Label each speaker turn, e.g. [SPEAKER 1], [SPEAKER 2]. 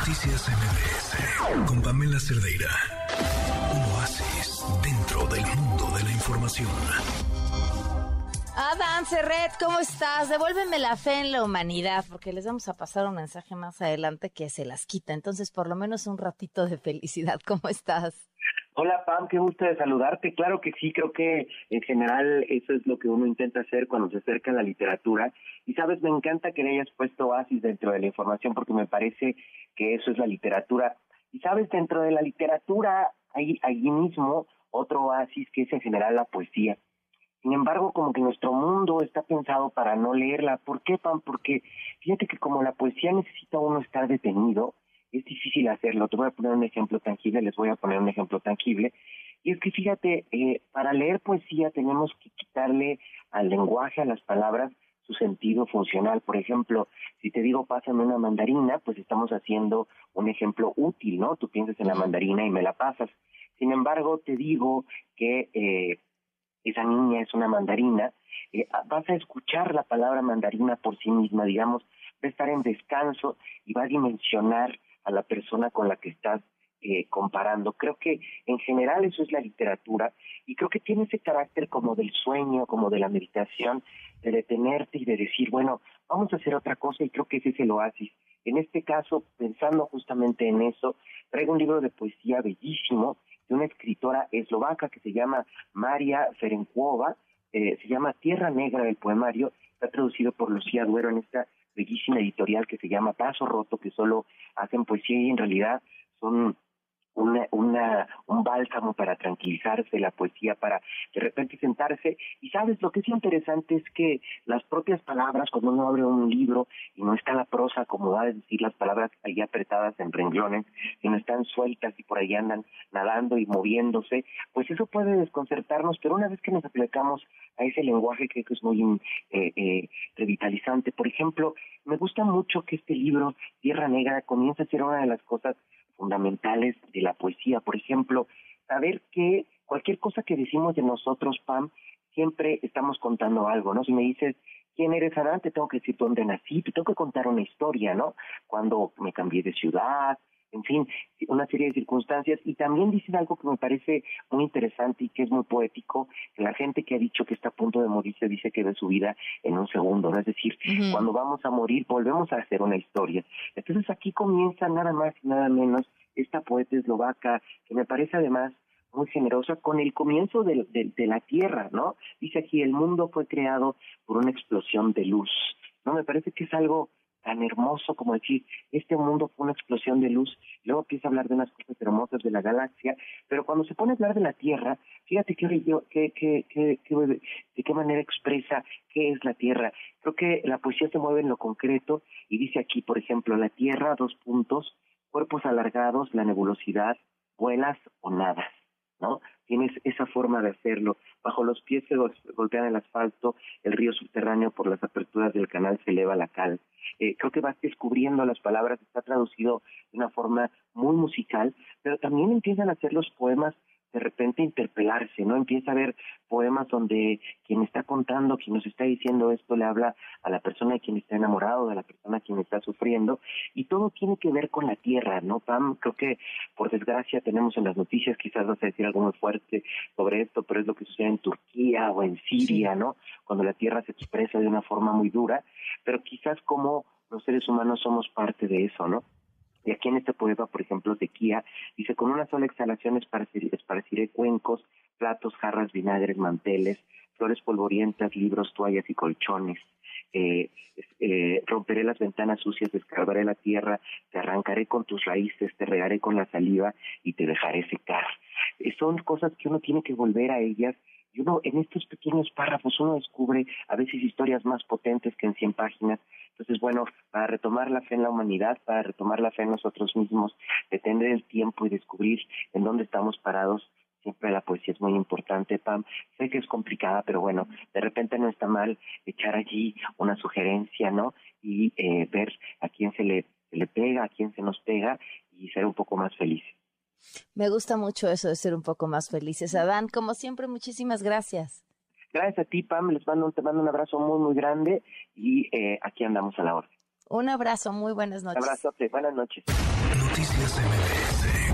[SPEAKER 1] Noticias MBS con Pamela Cerdeira. Un oasis dentro del mundo de la información.
[SPEAKER 2] Adán Serret, ¿cómo estás? Devuélveme la fe en la humanidad, porque les vamos a pasar un mensaje más adelante que se las quita. Entonces, por lo menos un ratito de felicidad. ¿Cómo estás?
[SPEAKER 3] Hola Pam, qué gusto de saludarte. Claro que sí, creo que en general eso es lo que uno intenta hacer cuando se acerca a la literatura. Y sabes, me encanta que le hayas puesto oasis dentro de la información porque me parece que eso es la literatura. Y sabes, dentro de la literatura hay allí mismo otro oasis que es en general la poesía. Sin embargo, como que nuestro mundo está pensado para no leerla. ¿Por qué, Pam? Porque fíjate que como la poesía necesita uno estar detenido, es difícil hacerlo. Te voy a poner un ejemplo tangible, les voy a poner un ejemplo tangible. Y es que fíjate, eh, para leer poesía tenemos que quitarle al lenguaje, a las palabras, su sentido funcional. Por ejemplo, si te digo pásame una mandarina, pues estamos haciendo un ejemplo útil, ¿no? Tú piensas en la mandarina y me la pasas. Sin embargo, te digo que eh, esa niña es una mandarina, eh, vas a escuchar la palabra mandarina por sí misma, digamos, va a estar en descanso y va a dimensionar a la persona con la que estás eh, comparando. Creo que en general eso es la literatura y creo que tiene ese carácter como del sueño, como de la meditación, de detenerte y de decir, bueno, vamos a hacer otra cosa y creo que ese es el oasis. En este caso, pensando justamente en eso, traigo un libro de poesía bellísimo de una escritora eslovaca que se llama María Ferenkova, eh, se llama Tierra Negra del Poemario, está traducido por Lucía Duero en esta bellísima editorial que se llama Paso Roto, que solo hacen poesía y en realidad son una, una, un bálsamo para tranquilizarse, la poesía para de repente sentarse. Y sabes, lo que es interesante es que las propias palabras, cuando uno abre un libro y no está la prosa acomodada, es decir, las palabras ahí apretadas en renglones, sino están sueltas y por ahí andan nadando y moviéndose, pues eso puede desconcertarnos, pero una vez que nos aplicamos a ese lenguaje, creo que es muy eh, eh, revitalizante. Por ejemplo, me gusta mucho que este libro, Tierra Negra, comienza a ser una de las cosas fundamentales de la poesía. Por ejemplo, saber que cualquier cosa que decimos de nosotros, Pam, siempre estamos contando algo, ¿no? Si me dices, ¿quién eres Adán? Te tengo que decir dónde nací, te tengo que contar una historia, ¿no? Cuando me cambié de ciudad, en fin, una serie de circunstancias. Y también dicen algo que me parece muy interesante y que es muy poético, que la gente que ha dicho que está a punto de morirse dice que ve su vida en un segundo, ¿no? Es decir, cuando vamos a morir volvemos a hacer una historia. Entonces aquí comienza nada más y nada menos esta poeta eslovaca, que me parece además muy generosa con el comienzo de, de, la Tierra, ¿no? Dice aquí, el mundo fue creado por una explosión de luz, ¿no? Me parece que es algo tan hermoso como decir, este mundo fue una explosión de luz, luego empieza a hablar de unas cosas hermosas de la galaxia, pero cuando se pone a hablar de la Tierra, fíjate que, que, que, que, de qué manera expresa qué es la Tierra. Creo que la poesía se mueve en lo concreto y dice aquí, por ejemplo, la Tierra, dos puntos, cuerpos alargados, la nebulosidad, vuelas o nadas. ¿no? Tienes esa forma de hacerlo. Bajo los pies se golpean el asfalto, el río subterráneo por las aperturas del canal se eleva la cal. Eh, creo que vas descubriendo las palabras, está traducido de una forma muy musical, pero también empiezan a hacer los poemas de repente interpelarse, ¿no? Empieza a ver poemas donde quien está contando, quien nos está diciendo esto, le habla a la persona de quien está enamorado, de la persona a quien está sufriendo, y todo tiene que ver con la tierra, ¿no, Pam? Creo que, por desgracia, tenemos en las noticias, quizás vas a decir algo muy fuerte sobre esto, pero es lo que sucede en Turquía o en Siria, ¿no? Cuando la tierra se expresa de una forma muy dura, pero quizás como los seres humanos somos parte de eso, ¿no? Y aquí en este poema, por ejemplo, Sequía, dice, con una sola exhalación esparciré cuencos, platos, jarras, vinagres, manteles, flores polvorientas, libros, toallas y colchones. Eh, eh, romperé las ventanas sucias, descargaré la tierra, te arrancaré con tus raíces, te regaré con la saliva y te dejaré secar. Eh, son cosas que uno tiene que volver a ellas y uno en estos pequeños párrafos uno descubre a veces historias más potentes que en 100 páginas. Entonces, bueno, para retomar la fe en la humanidad, para retomar la fe en nosotros mismos, detener el tiempo y descubrir en dónde estamos parados, siempre la poesía es muy importante, Pam. Sé que es complicada, pero bueno, de repente no está mal echar allí una sugerencia, ¿no? Y eh, ver a quién se le, se le pega, a quién se nos pega y ser un poco más felices.
[SPEAKER 2] Me gusta mucho eso de ser un poco más felices. Adán, como siempre, muchísimas gracias.
[SPEAKER 3] Gracias a ti, Pam. Les mando, te mando un abrazo muy, muy grande y eh, aquí andamos a la orden.
[SPEAKER 2] Un abrazo, muy buenas noches.
[SPEAKER 3] Un abrazo, buenas noches.
[SPEAKER 1] Noticias MBS